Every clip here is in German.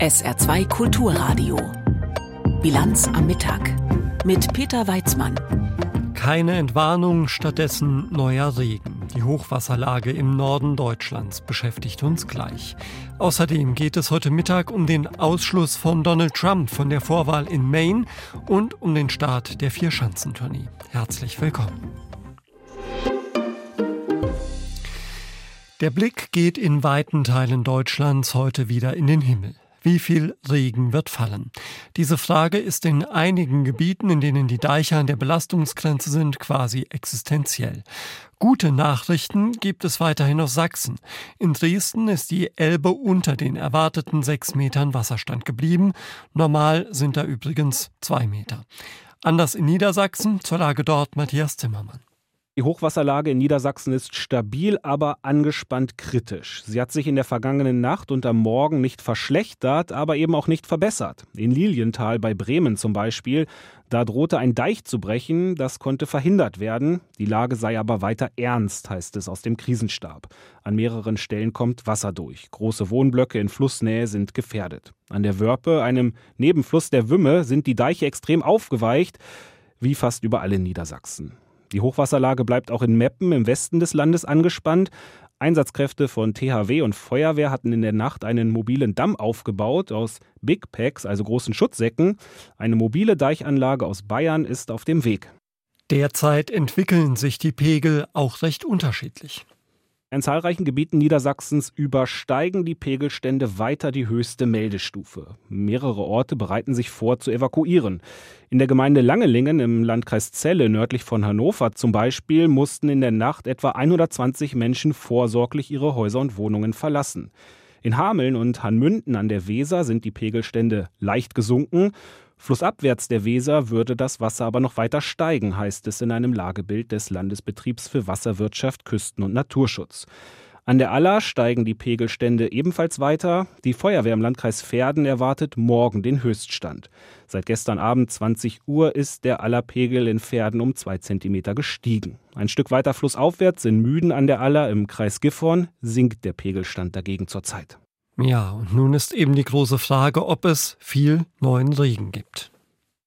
SR2 Kulturradio. Bilanz am Mittag mit Peter Weizmann. Keine Entwarnung, stattdessen neuer Regen. Die Hochwasserlage im Norden Deutschlands beschäftigt uns gleich. Außerdem geht es heute Mittag um den Ausschluss von Donald Trump von der Vorwahl in Maine und um den Start der Vier-Schanzentournee. Herzlich willkommen. Der Blick geht in weiten Teilen Deutschlands heute wieder in den Himmel. Wie viel Regen wird fallen? Diese Frage ist in einigen Gebieten, in denen die Deiche an der Belastungsgrenze sind, quasi existenziell. Gute Nachrichten gibt es weiterhin aus Sachsen. In Dresden ist die Elbe unter den erwarteten sechs Metern Wasserstand geblieben. Normal sind da übrigens zwei Meter. Anders in Niedersachsen, zur Lage dort Matthias Zimmermann. Die Hochwasserlage in Niedersachsen ist stabil, aber angespannt kritisch. Sie hat sich in der vergangenen Nacht und am Morgen nicht verschlechtert, aber eben auch nicht verbessert. In Lilienthal bei Bremen zum Beispiel, da drohte ein Deich zu brechen, das konnte verhindert werden. Die Lage sei aber weiter ernst, heißt es aus dem Krisenstab. An mehreren Stellen kommt Wasser durch. Große Wohnblöcke in Flussnähe sind gefährdet. An der Wörpe, einem Nebenfluss der Wümme, sind die Deiche extrem aufgeweicht, wie fast überall in Niedersachsen. Die Hochwasserlage bleibt auch in Meppen im Westen des Landes angespannt. Einsatzkräfte von THW und Feuerwehr hatten in der Nacht einen mobilen Damm aufgebaut aus Big Packs, also großen Schutzsäcken. Eine mobile Deichanlage aus Bayern ist auf dem Weg. Derzeit entwickeln sich die Pegel auch recht unterschiedlich. In zahlreichen Gebieten Niedersachsens übersteigen die Pegelstände weiter die höchste Meldestufe. Mehrere Orte bereiten sich vor zu evakuieren. In der Gemeinde Langelingen im Landkreis Celle nördlich von Hannover zum Beispiel mussten in der Nacht etwa 120 Menschen vorsorglich ihre Häuser und Wohnungen verlassen. In Hameln und Hanmünden an der Weser sind die Pegelstände leicht gesunken. Flussabwärts der Weser würde das Wasser aber noch weiter steigen, heißt es in einem Lagebild des Landesbetriebs für Wasserwirtschaft, Küsten- und Naturschutz. An der Aller steigen die Pegelstände ebenfalls weiter. Die Feuerwehr im Landkreis Verden erwartet morgen den Höchststand. Seit gestern Abend 20 Uhr ist der Allerpegel in Verden um zwei Zentimeter gestiegen. Ein Stück weiter flussaufwärts in Müden an der Aller im Kreis Gifhorn sinkt der Pegelstand dagegen zurzeit. Ja, und nun ist eben die große Frage, ob es viel neuen Regen gibt.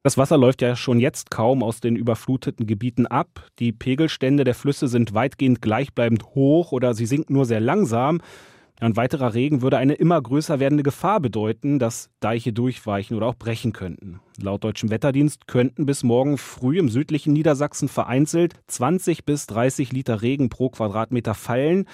Das Wasser läuft ja schon jetzt kaum aus den überfluteten Gebieten ab. Die Pegelstände der Flüsse sind weitgehend gleichbleibend hoch oder sie sinken nur sehr langsam. Ein weiterer Regen würde eine immer größer werdende Gefahr bedeuten, dass Deiche durchweichen oder auch brechen könnten. Laut deutschem Wetterdienst könnten bis morgen früh im südlichen Niedersachsen vereinzelt 20 bis 30 Liter Regen pro Quadratmeter fallen.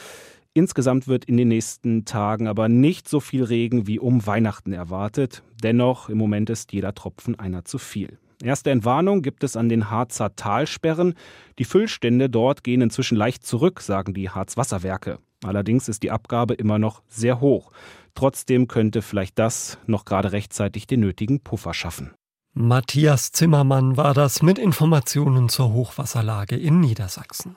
Insgesamt wird in den nächsten Tagen aber nicht so viel Regen wie um Weihnachten erwartet. Dennoch, im Moment ist jeder Tropfen einer zu viel. Erste Entwarnung gibt es an den Harzer Talsperren. Die Füllstände dort gehen inzwischen leicht zurück, sagen die Harzwasserwerke. Allerdings ist die Abgabe immer noch sehr hoch. Trotzdem könnte vielleicht das noch gerade rechtzeitig den nötigen Puffer schaffen. Matthias Zimmermann war das mit Informationen zur Hochwasserlage in Niedersachsen.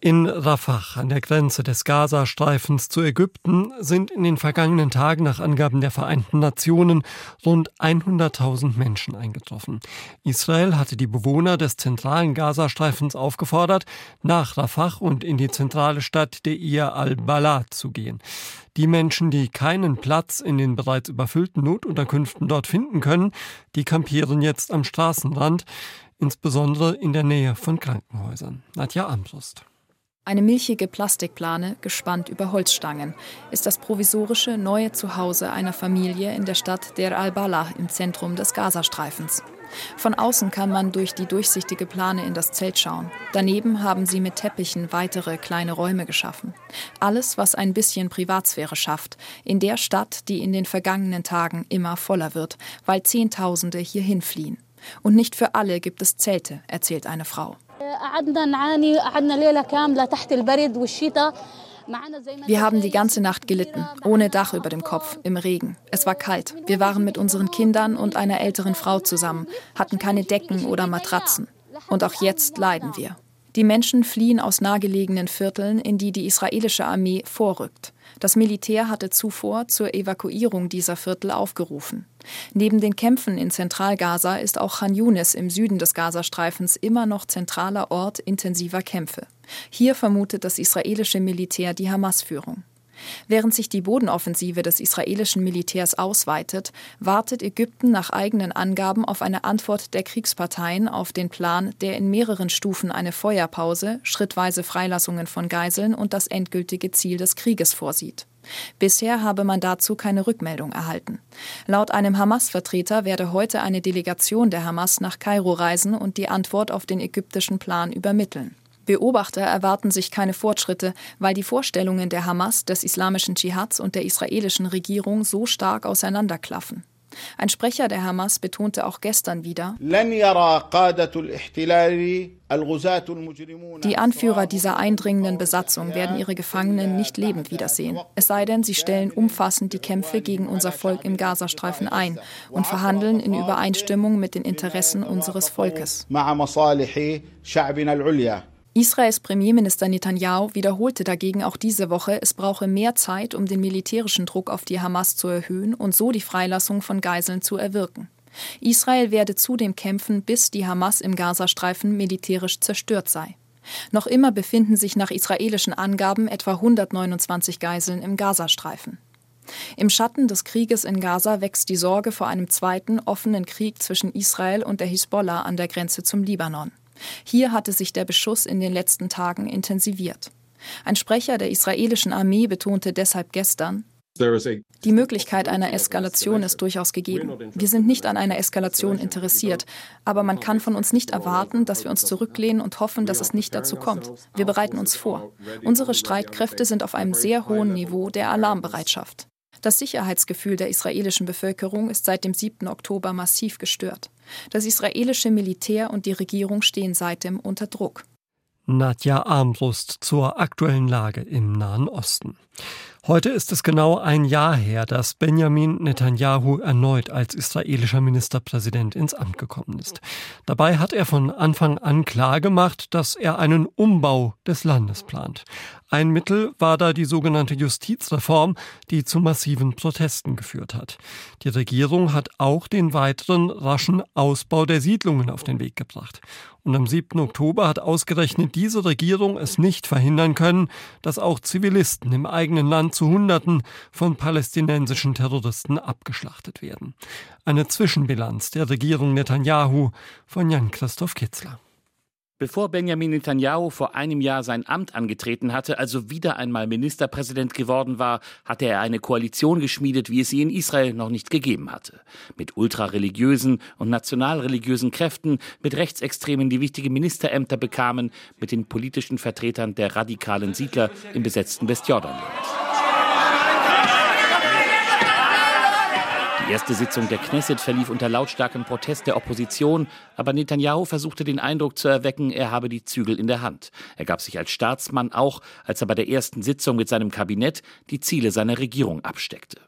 In Rafah an der Grenze des Gazastreifens zu Ägypten sind in den vergangenen Tagen nach Angaben der Vereinten Nationen rund 100.000 Menschen eingetroffen. Israel hatte die Bewohner des zentralen Gazastreifens aufgefordert, nach Rafah und in die zentrale Stadt Deir al-Balad zu gehen. Die Menschen, die keinen Platz in den bereits überfüllten Notunterkünften dort finden können, die kampieren jetzt am Straßenrand, insbesondere in der Nähe von Krankenhäusern. Nadja Ambrust. Eine milchige Plastikplane, gespannt über Holzstangen, ist das provisorische neue Zuhause einer Familie in der Stadt Der al-Bala im Zentrum des Gazastreifens. Von außen kann man durch die durchsichtige Plane in das Zelt schauen. Daneben haben sie mit Teppichen weitere kleine Räume geschaffen. Alles, was ein bisschen Privatsphäre schafft, in der Stadt, die in den vergangenen Tagen immer voller wird, weil Zehntausende hierhin fliehen. Und nicht für alle gibt es Zelte, erzählt eine Frau. Wir haben die ganze Nacht gelitten, ohne Dach über dem Kopf, im Regen. Es war kalt. Wir waren mit unseren Kindern und einer älteren Frau zusammen, hatten keine Decken oder Matratzen. Und auch jetzt leiden wir. Die Menschen fliehen aus nahegelegenen Vierteln, in die die israelische Armee vorrückt. Das Militär hatte zuvor zur Evakuierung dieser Viertel aufgerufen. Neben den Kämpfen in Zentralgaza ist auch Khan Yunis im Süden des Gazastreifens immer noch zentraler Ort intensiver Kämpfe. Hier vermutet das israelische Militär die Hamas-Führung. Während sich die Bodenoffensive des israelischen Militärs ausweitet, wartet Ägypten nach eigenen Angaben auf eine Antwort der Kriegsparteien auf den Plan, der in mehreren Stufen eine Feuerpause, schrittweise Freilassungen von Geiseln und das endgültige Ziel des Krieges vorsieht. Bisher habe man dazu keine Rückmeldung erhalten. Laut einem Hamas-Vertreter werde heute eine Delegation der Hamas nach Kairo reisen und die Antwort auf den ägyptischen Plan übermitteln. Beobachter erwarten sich keine Fortschritte, weil die Vorstellungen der Hamas, des islamischen Dschihads und der israelischen Regierung so stark auseinanderklaffen. Ein Sprecher der Hamas betonte auch gestern wieder, die Anführer dieser eindringenden Besatzung werden ihre Gefangenen nicht lebend wiedersehen, es sei denn, sie stellen umfassend die Kämpfe gegen unser Volk im Gazastreifen ein und verhandeln in Übereinstimmung mit den Interessen unseres Volkes. Israels Premierminister Netanyahu wiederholte dagegen auch diese Woche, es brauche mehr Zeit, um den militärischen Druck auf die Hamas zu erhöhen und so die Freilassung von Geiseln zu erwirken. Israel werde zudem kämpfen, bis die Hamas im Gazastreifen militärisch zerstört sei. Noch immer befinden sich nach israelischen Angaben etwa 129 Geiseln im Gazastreifen. Im Schatten des Krieges in Gaza wächst die Sorge vor einem zweiten offenen Krieg zwischen Israel und der Hisbollah an der Grenze zum Libanon. Hier hatte sich der Beschuss in den letzten Tagen intensiviert. Ein Sprecher der israelischen Armee betonte deshalb gestern, die Möglichkeit einer Eskalation ist durchaus gegeben. Wir sind nicht an einer Eskalation interessiert, aber man kann von uns nicht erwarten, dass wir uns zurücklehnen und hoffen, dass es nicht dazu kommt. Wir bereiten uns vor. Unsere Streitkräfte sind auf einem sehr hohen Niveau der Alarmbereitschaft. Das Sicherheitsgefühl der israelischen Bevölkerung ist seit dem 7. Oktober massiv gestört. Das israelische Militär und die Regierung stehen seitdem unter Druck. Nadja Armbrust zur aktuellen Lage im Nahen Osten. Heute ist es genau ein Jahr her, dass Benjamin Netanyahu erneut als israelischer Ministerpräsident ins Amt gekommen ist. Dabei hat er von Anfang an klargemacht, dass er einen Umbau des Landes plant. Ein Mittel war da die sogenannte Justizreform, die zu massiven Protesten geführt hat. Die Regierung hat auch den weiteren raschen Ausbau der Siedlungen auf den Weg gebracht. Und am 7. Oktober hat ausgerechnet diese Regierung es nicht verhindern können, dass auch Zivilisten im eigenen Land zu Hunderten von palästinensischen Terroristen abgeschlachtet werden. Eine Zwischenbilanz der Regierung Netanyahu von Jan-Christoph Kitzler. Bevor Benjamin Netanyahu vor einem Jahr sein Amt angetreten hatte, also wieder einmal Ministerpräsident geworden war, hatte er eine Koalition geschmiedet, wie es sie in Israel noch nicht gegeben hatte. Mit ultrareligiösen und nationalreligiösen Kräften, mit Rechtsextremen, die wichtige Ministerämter bekamen, mit den politischen Vertretern der radikalen Siedler im besetzten Westjordanland. Die erste Sitzung der Knesset verlief unter lautstarkem Protest der Opposition, aber Netanyahu versuchte den Eindruck zu erwecken, er habe die Zügel in der Hand. Er gab sich als Staatsmann auch, als er bei der ersten Sitzung mit seinem Kabinett die Ziele seiner Regierung absteckte.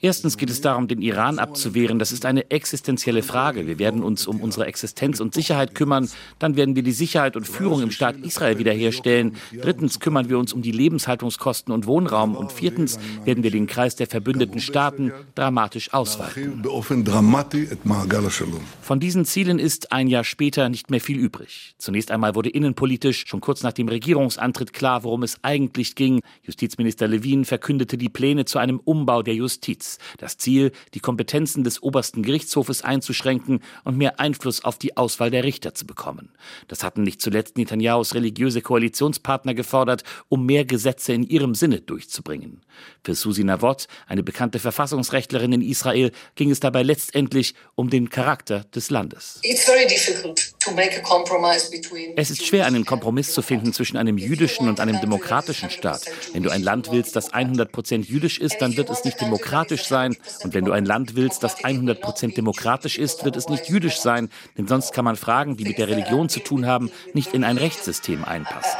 Erstens geht es darum, den Iran abzuwehren. Das ist eine existenzielle Frage. Wir werden uns um unsere Existenz und Sicherheit kümmern. Dann werden wir die Sicherheit und Führung im Staat Israel wiederherstellen. Drittens kümmern wir uns um die Lebenshaltungskosten und Wohnraum. Und viertens werden wir den Kreis der verbündeten Staaten dramatisch ausweiten. Von diesen Zielen ist ein Jahr später nicht mehr viel übrig. Zunächst einmal wurde innenpolitisch schon kurz nach dem Regierungsantritt klar, worum es eigentlich ging. Justizminister Levin verkündete die Pläne zu einem Umbau der Justiz. Das Ziel, die Kompetenzen des obersten Gerichtshofes einzuschränken und mehr Einfluss auf die Auswahl der Richter zu bekommen. Das hatten nicht zuletzt Netanyahus religiöse Koalitionspartner gefordert, um mehr Gesetze in ihrem Sinne durchzubringen. Für Susi Navot, eine bekannte Verfassungsrechtlerin in Israel, ging es dabei letztendlich um den Charakter des Landes. Es ist schwer, einen Kompromiss zu finden zwischen einem jüdischen und einem demokratischen Staat. Wenn du ein Land willst, das 100% jüdisch ist, dann wird es nicht demokratisch jüdisch sein. Und wenn du ein Land willst, das 100% demokratisch ist, wird es nicht jüdisch sein. Denn sonst kann man Fragen, die mit der Religion zu tun haben, nicht in ein Rechtssystem einpassen.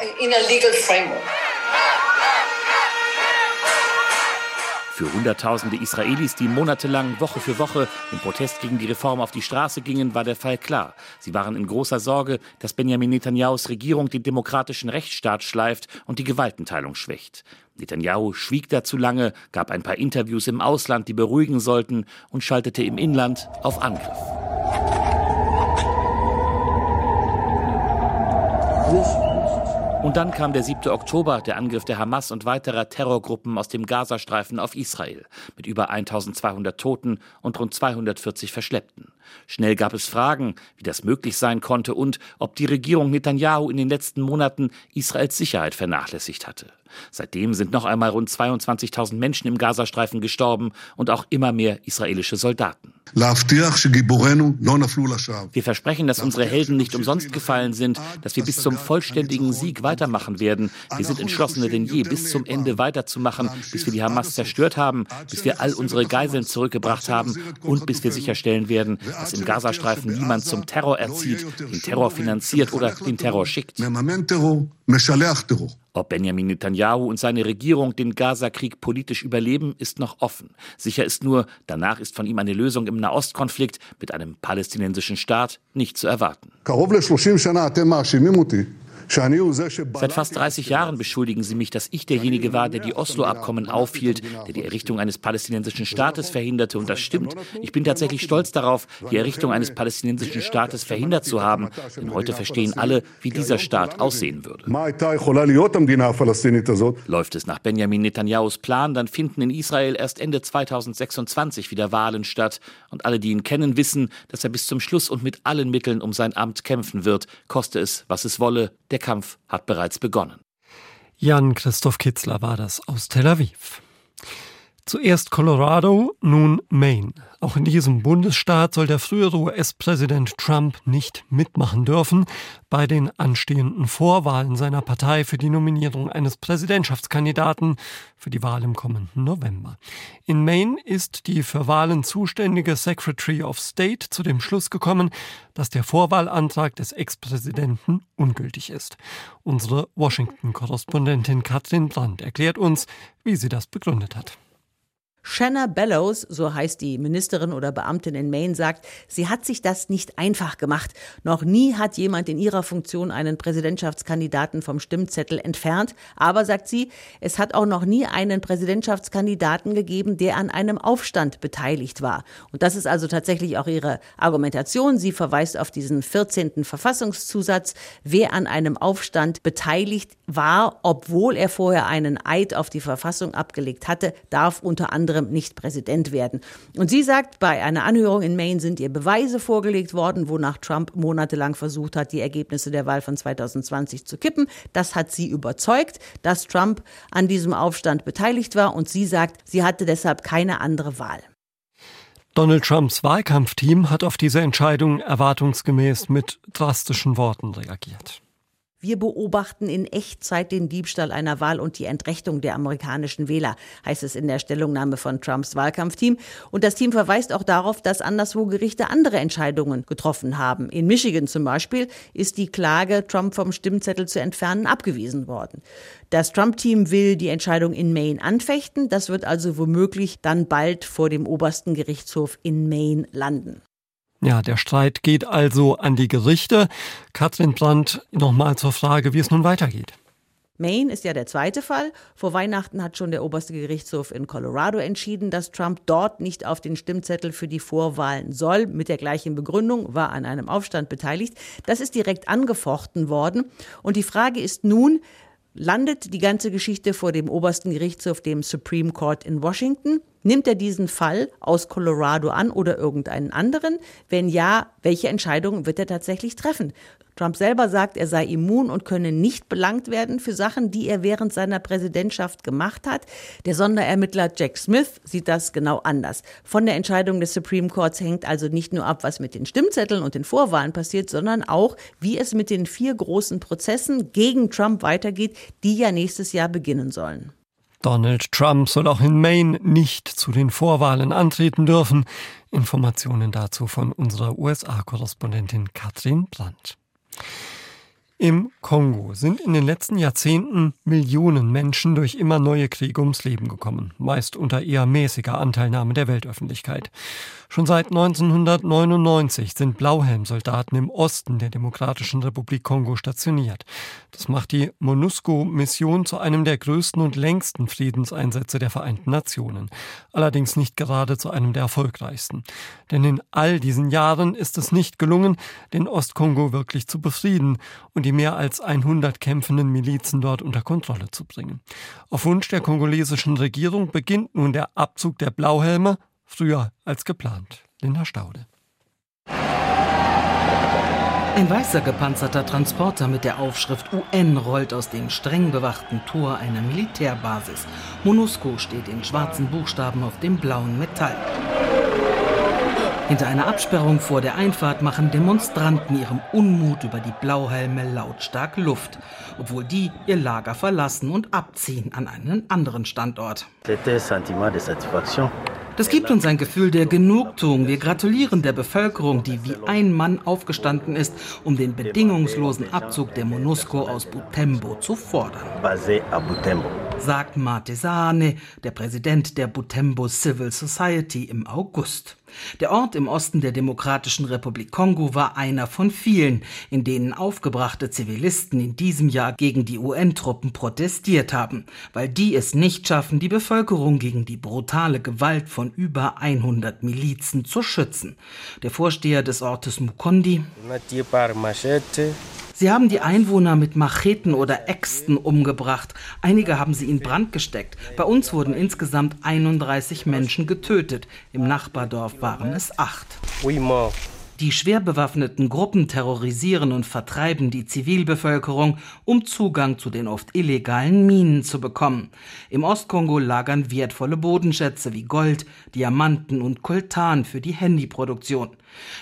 Für Hunderttausende Israelis, die monatelang Woche für Woche im Protest gegen die Reform auf die Straße gingen, war der Fall klar. Sie waren in großer Sorge, dass Benjamin Netanyahus Regierung den demokratischen Rechtsstaat schleift und die Gewaltenteilung schwächt. Netanyahu schwieg dazu lange, gab ein paar Interviews im Ausland, die beruhigen sollten, und schaltete im Inland auf Angriff. Und dann kam der 7. Oktober, der Angriff der Hamas und weiterer Terrorgruppen aus dem Gazastreifen auf Israel, mit über 1200 Toten und rund 240 Verschleppten. Schnell gab es Fragen, wie das möglich sein konnte und ob die Regierung Netanyahu in den letzten Monaten Israels Sicherheit vernachlässigt hatte. Seitdem sind noch einmal rund 22.000 Menschen im Gazastreifen gestorben und auch immer mehr israelische Soldaten. Wir versprechen, dass unsere Helden nicht umsonst gefallen sind, dass wir bis zum vollständigen Sieg weitermachen werden. Wir sind entschlossener denn je, bis zum Ende weiterzumachen, bis wir die Hamas zerstört haben, bis wir all unsere Geiseln zurückgebracht haben und bis wir sicherstellen werden, dass im Gazastreifen niemand zum Terror erzieht, den Terror finanziert oder den Terror schickt. Ob Benjamin Netanyahu und seine Regierung den Gaza-Krieg politisch überleben, ist noch offen. Sicher ist nur, danach ist von ihm eine Lösung im Nahostkonflikt mit einem palästinensischen Staat nicht zu erwarten. Seit fast 30 Jahren beschuldigen sie mich, dass ich derjenige war, der die Oslo-Abkommen aufhielt, der die Errichtung eines palästinensischen Staates verhinderte. Und das stimmt. Ich bin tatsächlich stolz darauf, die Errichtung eines palästinensischen Staates verhindert zu haben. Denn heute verstehen alle, wie dieser Staat aussehen würde. Läuft es nach Benjamin Netanyahus Plan, dann finden in Israel erst Ende 2026 wieder Wahlen statt. Und alle, die ihn kennen, wissen, dass er bis zum Schluss und mit allen Mitteln um sein Amt kämpfen wird, koste es, was es wolle. Der der Kampf hat bereits begonnen. Jan Christoph Kitzler war das aus Tel Aviv. Zuerst Colorado, nun Maine. Auch in diesem Bundesstaat soll der frühere US-Präsident Trump nicht mitmachen dürfen bei den anstehenden Vorwahlen seiner Partei für die Nominierung eines Präsidentschaftskandidaten für die Wahl im kommenden November. In Maine ist die für Wahlen zuständige Secretary of State zu dem Schluss gekommen, dass der Vorwahlantrag des Ex-Präsidenten ungültig ist. Unsere Washington-Korrespondentin Katrin Brandt erklärt uns, wie sie das begründet hat. Shanna Bellows, so heißt die Ministerin oder Beamtin in Maine, sagt, sie hat sich das nicht einfach gemacht. Noch nie hat jemand in ihrer Funktion einen Präsidentschaftskandidaten vom Stimmzettel entfernt. Aber, sagt sie, es hat auch noch nie einen Präsidentschaftskandidaten gegeben, der an einem Aufstand beteiligt war. Und das ist also tatsächlich auch ihre Argumentation. Sie verweist auf diesen 14. Verfassungszusatz. Wer an einem Aufstand beteiligt war, obwohl er vorher einen Eid auf die Verfassung abgelegt hatte, darf unter anderem anderem nicht Präsident werden. Und sie sagt, bei einer Anhörung in Maine sind ihr Beweise vorgelegt worden, wonach Trump monatelang versucht hat, die Ergebnisse der Wahl von 2020 zu kippen. Das hat sie überzeugt, dass Trump an diesem Aufstand beteiligt war. Und sie sagt, sie hatte deshalb keine andere Wahl. Donald Trumps Wahlkampfteam hat auf diese Entscheidung erwartungsgemäß mit drastischen Worten reagiert. Wir beobachten in Echtzeit den Diebstahl einer Wahl und die Entrechtung der amerikanischen Wähler, heißt es in der Stellungnahme von Trumps Wahlkampfteam. Und das Team verweist auch darauf, dass anderswo Gerichte andere Entscheidungen getroffen haben. In Michigan zum Beispiel ist die Klage, Trump vom Stimmzettel zu entfernen, abgewiesen worden. Das Trump-Team will die Entscheidung in Maine anfechten. Das wird also womöglich dann bald vor dem obersten Gerichtshof in Maine landen. Ja, der Streit geht also an die Gerichte. Katrin Brandt, nochmal zur Frage, wie es nun weitergeht. Maine ist ja der zweite Fall. Vor Weihnachten hat schon der oberste Gerichtshof in Colorado entschieden, dass Trump dort nicht auf den Stimmzettel für die Vorwahlen soll. Mit der gleichen Begründung war an einem Aufstand beteiligt. Das ist direkt angefochten worden. Und die Frage ist nun, landet die ganze Geschichte vor dem obersten Gerichtshof, dem Supreme Court in Washington? Nimmt er diesen Fall aus Colorado an oder irgendeinen anderen? Wenn ja, welche Entscheidung wird er tatsächlich treffen? Trump selber sagt, er sei immun und könne nicht belangt werden für Sachen, die er während seiner Präsidentschaft gemacht hat. Der Sonderermittler Jack Smith sieht das genau anders. Von der Entscheidung des Supreme Courts hängt also nicht nur ab, was mit den Stimmzetteln und den Vorwahlen passiert, sondern auch, wie es mit den vier großen Prozessen gegen Trump weitergeht, die ja nächstes Jahr beginnen sollen. Donald Trump soll auch in Maine nicht zu den Vorwahlen antreten dürfen. Informationen dazu von unserer USA-Korrespondentin Katrin Brandt. Im Kongo sind in den letzten Jahrzehnten Millionen Menschen durch immer neue Kriege ums Leben gekommen, meist unter eher mäßiger Anteilnahme der Weltöffentlichkeit. Schon seit 1999 sind Blauhelmsoldaten im Osten der Demokratischen Republik Kongo stationiert. Das macht die MONUSCO-Mission zu einem der größten und längsten Friedenseinsätze der Vereinten Nationen. Allerdings nicht gerade zu einem der erfolgreichsten. Denn in all diesen Jahren ist es nicht gelungen, den Ostkongo wirklich zu befrieden und die mehr als 100 kämpfenden Milizen dort unter Kontrolle zu bringen. Auf Wunsch der kongolesischen Regierung beginnt nun der Abzug der Blauhelme, früher als geplant. Linda Staude. Ein weißer gepanzerter Transporter mit der Aufschrift UN rollt aus dem streng bewachten Tor einer Militärbasis. MONUSCO steht in schwarzen Buchstaben auf dem blauen Metall. Hinter einer Absperrung vor der Einfahrt machen Demonstranten ihrem Unmut über die Blauhelme lautstark Luft, obwohl die ihr Lager verlassen und abziehen an einen anderen Standort. Das gibt uns ein Gefühl der Genugtuung. Wir gratulieren der Bevölkerung, die wie ein Mann aufgestanden ist, um den bedingungslosen Abzug der MONUSCO aus Butembo zu fordern. Sagt Mate Sahane, der Präsident der Butembo Civil Society im August. Der Ort im Osten der Demokratischen Republik Kongo war einer von vielen, in denen aufgebrachte Zivilisten in diesem Jahr gegen die UN-Truppen protestiert haben, weil die es nicht schaffen, die Bevölkerung gegen die brutale Gewalt von über 100 Milizen zu schützen. Der Vorsteher des Ortes Mukondi Sie haben die Einwohner mit Macheten oder Äxten umgebracht. Einige haben sie in Brand gesteckt. Bei uns wurden insgesamt 31 Menschen getötet. Im Nachbardorf waren es acht. Die schwer bewaffneten Gruppen terrorisieren und vertreiben die Zivilbevölkerung, um Zugang zu den oft illegalen Minen zu bekommen. Im Ostkongo lagern wertvolle Bodenschätze wie Gold, Diamanten und Koltan für die Handyproduktion.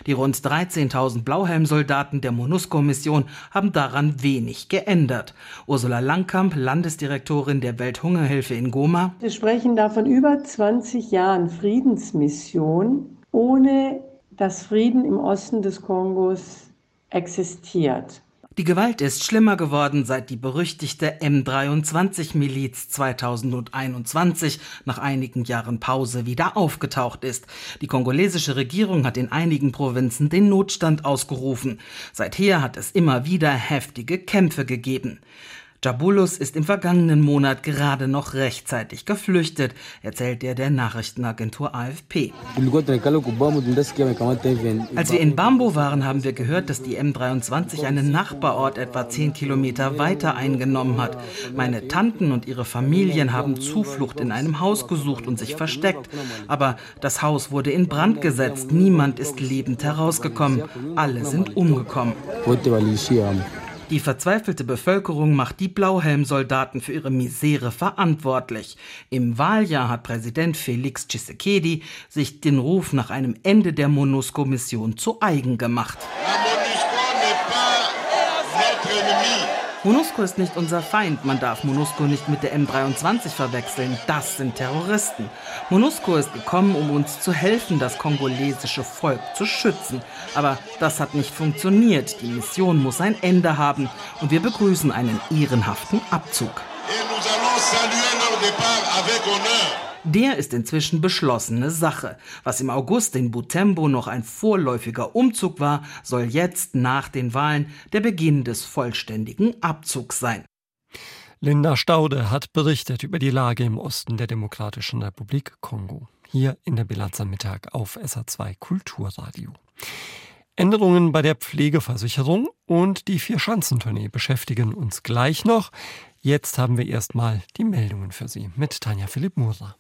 Die rund 13.000 Blauhelmsoldaten der MONUSCO-Mission haben daran wenig geändert. Ursula Langkamp, Landesdirektorin der Welthungerhilfe in Goma. Wir sprechen da von über 20 Jahren Friedensmission ohne dass Frieden im Osten des Kongos existiert. Die Gewalt ist schlimmer geworden, seit die berüchtigte M23-Miliz 2021 nach einigen Jahren Pause wieder aufgetaucht ist. Die kongolesische Regierung hat in einigen Provinzen den Notstand ausgerufen. Seither hat es immer wieder heftige Kämpfe gegeben. Jabulus ist im vergangenen Monat gerade noch rechtzeitig geflüchtet, erzählt er der Nachrichtenagentur AFP. Als wir in Bambo waren, haben wir gehört, dass die M23 einen Nachbarort etwa 10 Kilometer weiter eingenommen hat. Meine Tanten und ihre Familien haben Zuflucht in einem Haus gesucht und sich versteckt. Aber das Haus wurde in Brand gesetzt. Niemand ist lebend herausgekommen. Alle sind umgekommen. Die verzweifelte Bevölkerung macht die Blauhelmsoldaten für ihre Misere verantwortlich. Im Wahljahr hat Präsident Felix Tshisekedi sich den Ruf nach einem Ende der MONUSCO-Mission zu eigen gemacht. MONUSCO ist nicht unser Feind. Man darf MONUSCO nicht mit der M23 verwechseln. Das sind Terroristen. MONUSCO ist gekommen, um uns zu helfen, das kongolesische Volk zu schützen. Aber das hat nicht funktioniert. Die Mission muss ein Ende haben. Und wir begrüßen einen ehrenhaften Abzug. Et nous allons saluer leur départ avec. Der ist inzwischen beschlossene Sache. Was im August in Butembo noch ein vorläufiger Umzug war, soll jetzt nach den Wahlen der Beginn des vollständigen Abzugs sein. Linda Staude hat berichtet über die Lage im Osten der Demokratischen Republik Kongo. Hier in der Bilanz am Mittag auf SA2 Kulturradio. Änderungen bei der Pflegeversicherung und die Vier-Schanzentournee beschäftigen uns gleich noch. Jetzt haben wir erstmal die Meldungen für Sie mit Tanja Philipp Murer.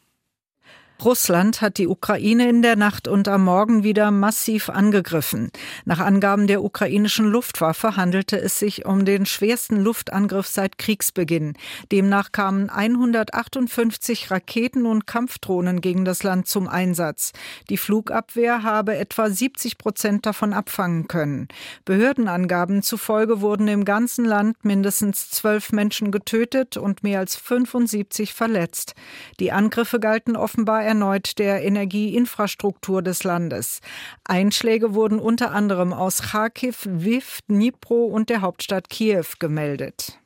Russland hat die Ukraine in der Nacht und am Morgen wieder massiv angegriffen. Nach Angaben der ukrainischen Luftwaffe handelte es sich um den schwersten Luftangriff seit Kriegsbeginn. Demnach kamen 158 Raketen und Kampfdrohnen gegen das Land zum Einsatz. Die Flugabwehr habe etwa 70 Prozent davon abfangen können. Behördenangaben zufolge wurden im ganzen Land mindestens zwölf Menschen getötet und mehr als 75 verletzt. Die Angriffe galten offenbar erneut der Energieinfrastruktur des Landes. Einschläge wurden unter anderem aus Kharkiv, Lviv, Dnipro und der Hauptstadt Kiew gemeldet.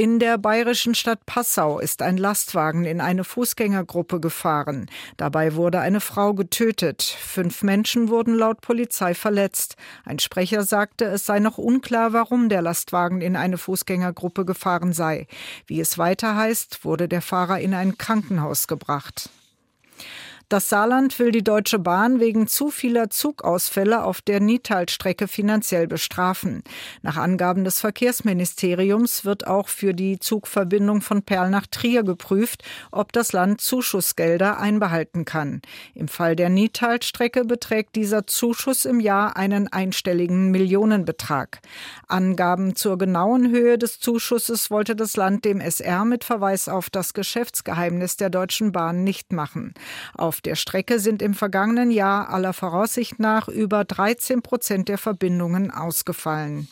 In der bayerischen Stadt Passau ist ein Lastwagen in eine Fußgängergruppe gefahren. Dabei wurde eine Frau getötet. Fünf Menschen wurden laut Polizei verletzt. Ein Sprecher sagte, es sei noch unklar, warum der Lastwagen in eine Fußgängergruppe gefahren sei. Wie es weiter heißt, wurde der Fahrer in ein Krankenhaus gebracht. Das Saarland will die Deutsche Bahn wegen zu vieler Zugausfälle auf der Niettal-Strecke finanziell bestrafen. Nach Angaben des Verkehrsministeriums wird auch für die Zugverbindung von Perl nach Trier geprüft, ob das Land Zuschussgelder einbehalten kann. Im Fall der Niettal-Strecke beträgt dieser Zuschuss im Jahr einen einstelligen Millionenbetrag. Angaben zur genauen Höhe des Zuschusses wollte das Land dem SR mit Verweis auf das Geschäftsgeheimnis der Deutschen Bahn nicht machen. Auf auf der Strecke sind im vergangenen Jahr aller Voraussicht nach über 13 Prozent der Verbindungen ausgefallen.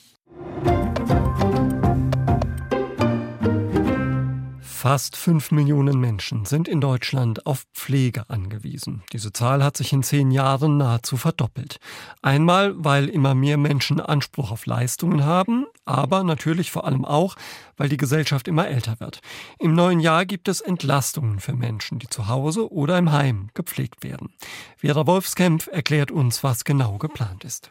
Fast fünf Millionen Menschen sind in Deutschland auf Pflege angewiesen. Diese Zahl hat sich in zehn Jahren nahezu verdoppelt. Einmal, weil immer mehr Menschen Anspruch auf Leistungen haben, aber natürlich vor allem auch, weil die Gesellschaft immer älter wird. Im neuen Jahr gibt es Entlastungen für Menschen, die zu Hause oder im Heim gepflegt werden. Vera Wolfskämpf erklärt uns, was genau geplant ist.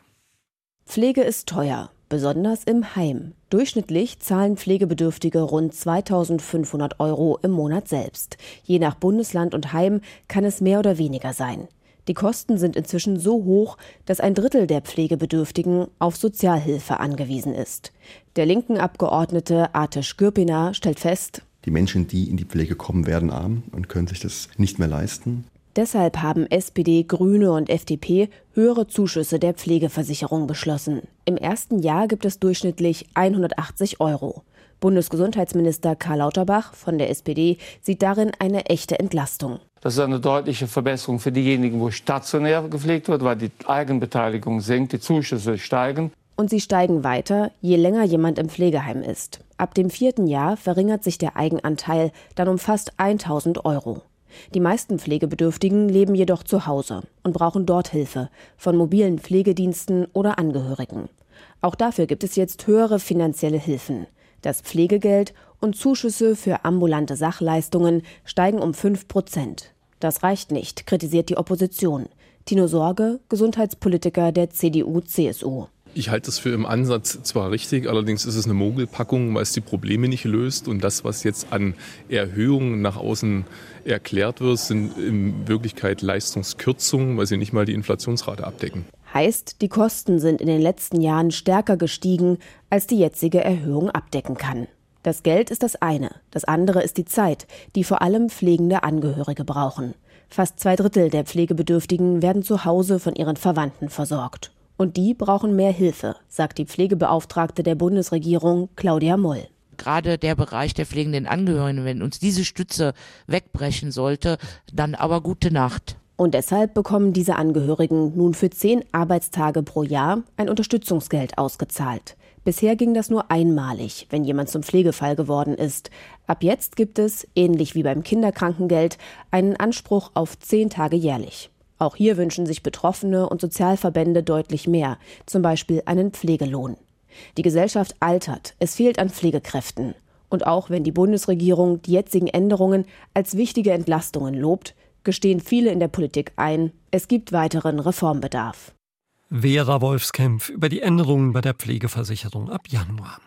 Pflege ist teuer besonders im Heim. Durchschnittlich zahlen Pflegebedürftige rund 2500 Euro im Monat selbst. Je nach Bundesland und Heim kann es mehr oder weniger sein. Die Kosten sind inzwischen so hoch, dass ein Drittel der Pflegebedürftigen auf Sozialhilfe angewiesen ist. Der linken Abgeordnete Artisch Gürpiner stellt fest, die Menschen, die in die Pflege kommen, werden arm und können sich das nicht mehr leisten. Deshalb haben SPD, Grüne und FDP höhere Zuschüsse der Pflegeversicherung beschlossen. Im ersten Jahr gibt es durchschnittlich 180 Euro. Bundesgesundheitsminister Karl Lauterbach von der SPD sieht darin eine echte Entlastung. Das ist eine deutliche Verbesserung für diejenigen, wo stationär gepflegt wird, weil die Eigenbeteiligung sinkt, die Zuschüsse steigen. Und sie steigen weiter, je länger jemand im Pflegeheim ist. Ab dem vierten Jahr verringert sich der Eigenanteil dann um fast 1000 Euro. Die meisten Pflegebedürftigen leben jedoch zu Hause und brauchen dort Hilfe von mobilen Pflegediensten oder Angehörigen. Auch dafür gibt es jetzt höhere finanzielle Hilfen. Das Pflegegeld und Zuschüsse für ambulante Sachleistungen steigen um 5 Prozent. Das reicht nicht, kritisiert die Opposition. Tino Sorge, Gesundheitspolitiker der CDU-CSU. Ich halte es für im Ansatz zwar richtig, allerdings ist es eine Mogelpackung, weil es die Probleme nicht löst. Und das, was jetzt an Erhöhungen nach außen erklärt wird, sind in Wirklichkeit Leistungskürzungen, weil sie nicht mal die Inflationsrate abdecken. Heißt, die Kosten sind in den letzten Jahren stärker gestiegen, als die jetzige Erhöhung abdecken kann. Das Geld ist das eine, das andere ist die Zeit, die vor allem pflegende Angehörige brauchen. Fast zwei Drittel der Pflegebedürftigen werden zu Hause von ihren Verwandten versorgt. Und die brauchen mehr Hilfe, sagt die Pflegebeauftragte der Bundesregierung Claudia Moll. Gerade der Bereich der pflegenden Angehörigen, wenn uns diese Stütze wegbrechen sollte, dann aber gute Nacht. Und deshalb bekommen diese Angehörigen nun für zehn Arbeitstage pro Jahr ein Unterstützungsgeld ausgezahlt. Bisher ging das nur einmalig, wenn jemand zum Pflegefall geworden ist. Ab jetzt gibt es, ähnlich wie beim Kinderkrankengeld, einen Anspruch auf zehn Tage jährlich. Auch hier wünschen sich Betroffene und Sozialverbände deutlich mehr, zum Beispiel einen Pflegelohn. Die Gesellschaft altert, es fehlt an Pflegekräften. Und auch wenn die Bundesregierung die jetzigen Änderungen als wichtige Entlastungen lobt, gestehen viele in der Politik ein, es gibt weiteren Reformbedarf. Vera Wolfskämpf über die Änderungen bei der Pflegeversicherung ab Januar.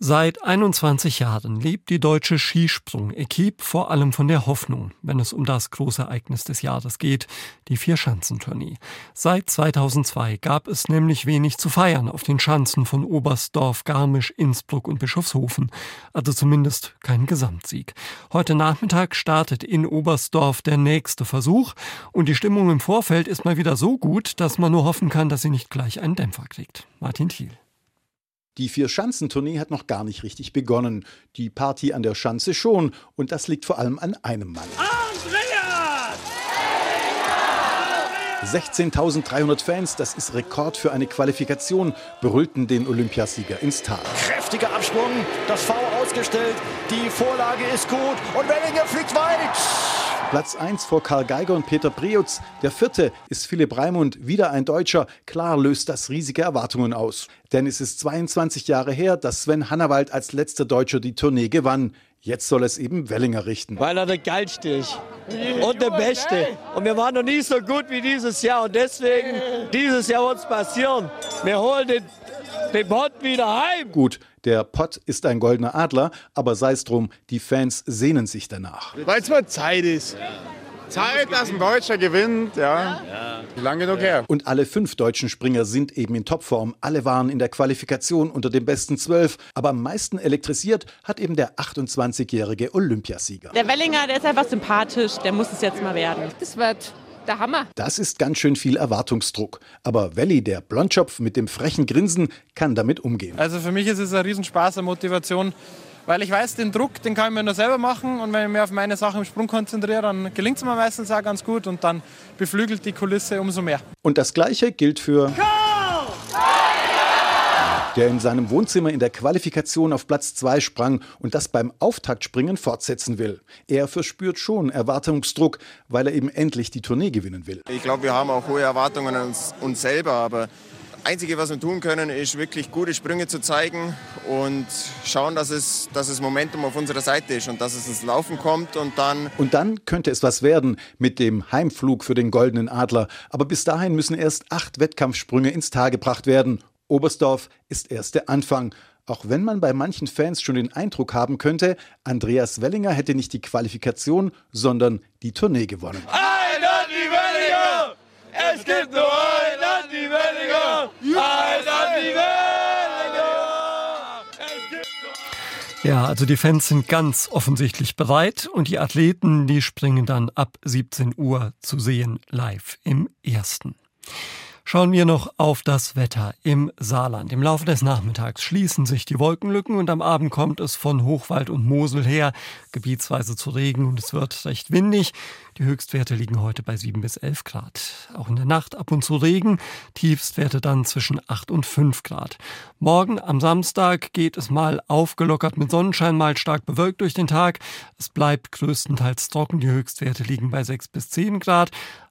Seit 21 Jahren lebt die deutsche Skisprung-Equipe vor allem von der Hoffnung, wenn es um das große Ereignis des Jahres geht, die Vierschanzentournee. Seit 2002 gab es nämlich wenig zu feiern auf den Schanzen von Oberstdorf, Garmisch, Innsbruck und Bischofshofen, also zumindest kein Gesamtsieg. Heute Nachmittag startet in Oberstdorf der nächste Versuch und die Stimmung im Vorfeld ist mal wieder so gut, dass man nur hoffen kann, dass sie nicht gleich einen Dämpfer kriegt. Martin Thiel. Die Vier-Schanzentournee hat noch gar nicht richtig begonnen. Die Party an der Schanze schon. Und das liegt vor allem an einem Mann. Andreas! 16.300 Fans, das ist Rekord für eine Qualifikation, brüllten den Olympiasieger ins Tal. Kräftiger Absprung, das V ausgestellt, die Vorlage ist gut und Wellinger fliegt weit. Platz 1 vor Karl Geiger und Peter Preutz. Der vierte ist Philipp Raimund, wieder ein Deutscher. Klar löst das riesige Erwartungen aus. Denn es ist 22 Jahre her, dass Sven Hannawald als letzter Deutscher die Tournee gewann. Jetzt soll es eben Wellinger richten. Weil er der geilste ist und der Beste. Und wir waren noch nie so gut wie dieses Jahr. Und deswegen, dieses Jahr wird es passieren. Wir holen den, den Pott wieder heim. Gut, der Pott ist ein goldener Adler, aber sei es drum, die Fans sehnen sich danach. Weil es mal Zeit ist. Zeit, dass ein Deutscher gewinnt, ja. ja. Lange genug her. Und alle fünf deutschen Springer sind eben in Topform. Alle waren in der Qualifikation unter den besten zwölf. Aber am meisten elektrisiert hat eben der 28-jährige Olympiasieger. Der Wellinger, der ist einfach sympathisch. Der muss es jetzt mal werden. Das wird der Hammer. Das ist ganz schön viel Erwartungsdruck. Aber Welli, der Blondschopf mit dem frechen Grinsen, kann damit umgehen. Also für mich ist es ein Riesenspaß, eine Motivation weil ich weiß, den Druck, den kann ich mir nur selber machen und wenn ich mich auf meine Sachen im Sprung konzentriere, dann gelingt es mir meistens auch ganz gut und dann beflügelt die Kulisse umso mehr. Und das Gleiche gilt für... der in seinem Wohnzimmer in der Qualifikation auf Platz 2 sprang und das beim Auftaktspringen fortsetzen will. Er verspürt schon Erwartungsdruck, weil er eben endlich die Tournee gewinnen will. Ich glaube, wir haben auch hohe Erwartungen an uns, uns selber, aber Einzige, was wir tun können, ist wirklich gute Sprünge zu zeigen und schauen, dass es, dass das Momentum auf unserer Seite ist und dass es ins Laufen kommt und dann. Und dann könnte es was werden mit dem Heimflug für den Goldenen Adler. Aber bis dahin müssen erst acht Wettkampfsprünge ins Tal gebracht werden. Oberstdorf ist erst der Anfang. Auch wenn man bei manchen Fans schon den Eindruck haben könnte, Andreas Wellinger hätte nicht die Qualifikation, sondern die Tournee gewonnen. Ein Andi Wellinger! Es gibt nur ein Andi Wellinger! Ein Andi Wellinger! Ja, also die Fans sind ganz offensichtlich bereit und die Athleten, die springen dann ab 17 Uhr zu sehen live im ersten. Schauen wir noch auf das Wetter im Saarland. Im Laufe des Nachmittags schließen sich die Wolkenlücken und am Abend kommt es von Hochwald und Mosel her gebietsweise zu Regen und es wird recht windig. Die Höchstwerte liegen heute bei 7 bis 11 Grad. Auch in der Nacht ab und zu Regen, Tiefstwerte dann zwischen 8 und 5 Grad. Morgen am Samstag geht es mal aufgelockert mit Sonnenschein, mal stark bewölkt durch den Tag. Es bleibt größtenteils trocken, die Höchstwerte liegen bei 6 bis 10 Grad.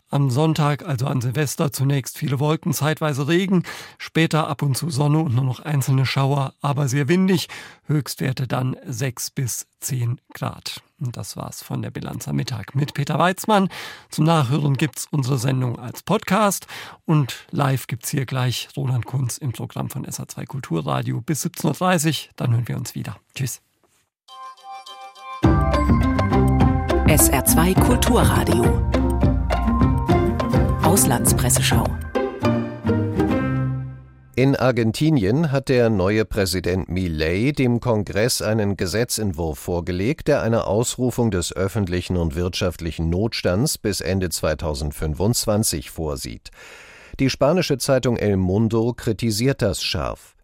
Am Sonntag, also an Silvester, zunächst viele Wolken, zeitweise Regen, später ab und zu Sonne und nur noch einzelne Schauer, aber sehr windig. Höchstwerte dann 6 bis 10 Grad. Und das war's von der Bilanz am Mittag mit Peter Weizmann. Zum Nachhören gibt's unsere Sendung als Podcast und live gibt's hier gleich Roland Kunz im Programm von SA2 Kulturradio bis 17.30 Uhr. Dann hören wir uns wieder. Tschüss. SR2 Kulturradio Auslandspresseschau. In Argentinien hat der neue Präsident Milei dem Kongress einen Gesetzentwurf vorgelegt, der eine Ausrufung des öffentlichen und wirtschaftlichen Notstands bis Ende 2025 vorsieht. Die spanische Zeitung El Mundo kritisiert das scharf.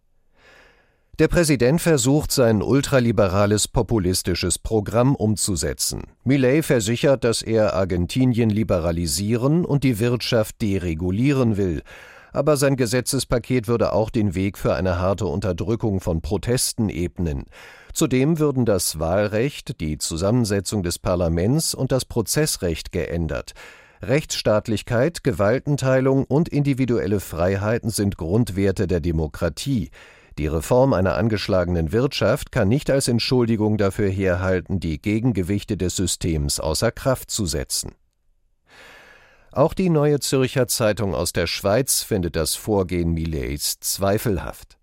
Der Präsident versucht, sein ultraliberales populistisches Programm umzusetzen. Millet versichert, dass er Argentinien liberalisieren und die Wirtschaft deregulieren will. Aber sein Gesetzespaket würde auch den Weg für eine harte Unterdrückung von Protesten ebnen. Zudem würden das Wahlrecht, die Zusammensetzung des Parlaments und das Prozessrecht geändert. Rechtsstaatlichkeit, Gewaltenteilung und individuelle Freiheiten sind Grundwerte der Demokratie. Die Reform einer angeschlagenen Wirtschaft kann nicht als Entschuldigung dafür herhalten, die Gegengewichte des Systems außer Kraft zu setzen. Auch die Neue Zürcher Zeitung aus der Schweiz findet das Vorgehen Millets zweifelhaft.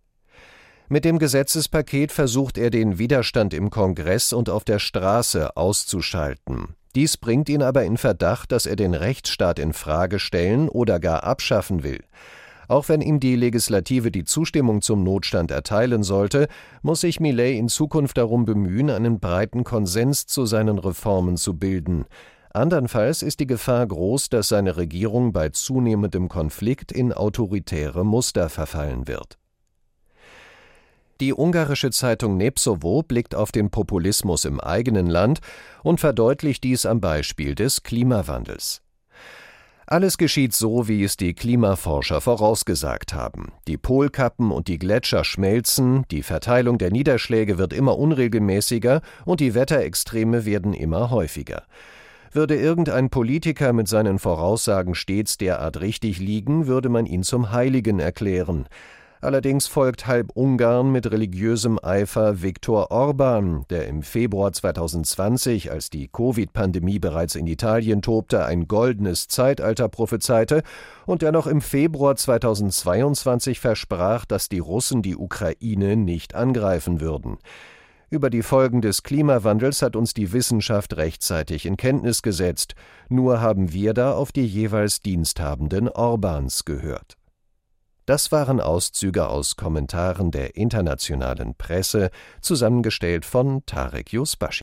Mit dem Gesetzespaket versucht er den Widerstand im Kongress und auf der Straße auszuschalten. Dies bringt ihn aber in Verdacht, dass er den Rechtsstaat in Frage stellen oder gar abschaffen will. Auch wenn ihm die Legislative die Zustimmung zum Notstand erteilen sollte, muss sich Millet in Zukunft darum bemühen, einen breiten Konsens zu seinen Reformen zu bilden. Andernfalls ist die Gefahr groß, dass seine Regierung bei zunehmendem Konflikt in autoritäre Muster verfallen wird. Die ungarische Zeitung Nepsovo blickt auf den Populismus im eigenen Land und verdeutlicht dies am Beispiel des Klimawandels. Alles geschieht so, wie es die Klimaforscher vorausgesagt haben. Die Polkappen und die Gletscher schmelzen, die Verteilung der Niederschläge wird immer unregelmäßiger und die Wetterextreme werden immer häufiger. Würde irgendein Politiker mit seinen Voraussagen stets derart richtig liegen, würde man ihn zum Heiligen erklären. Allerdings folgt halb Ungarn mit religiösem Eifer Viktor Orban, der im Februar 2020, als die Covid-Pandemie bereits in Italien tobte, ein goldenes Zeitalter prophezeite und der noch im Februar 2022 versprach, dass die Russen die Ukraine nicht angreifen würden. Über die Folgen des Klimawandels hat uns die Wissenschaft rechtzeitig in Kenntnis gesetzt, nur haben wir da auf die jeweils diensthabenden Orbans gehört. Das waren Auszüge aus Kommentaren der internationalen Presse, zusammengestellt von Tarek Yusbashi.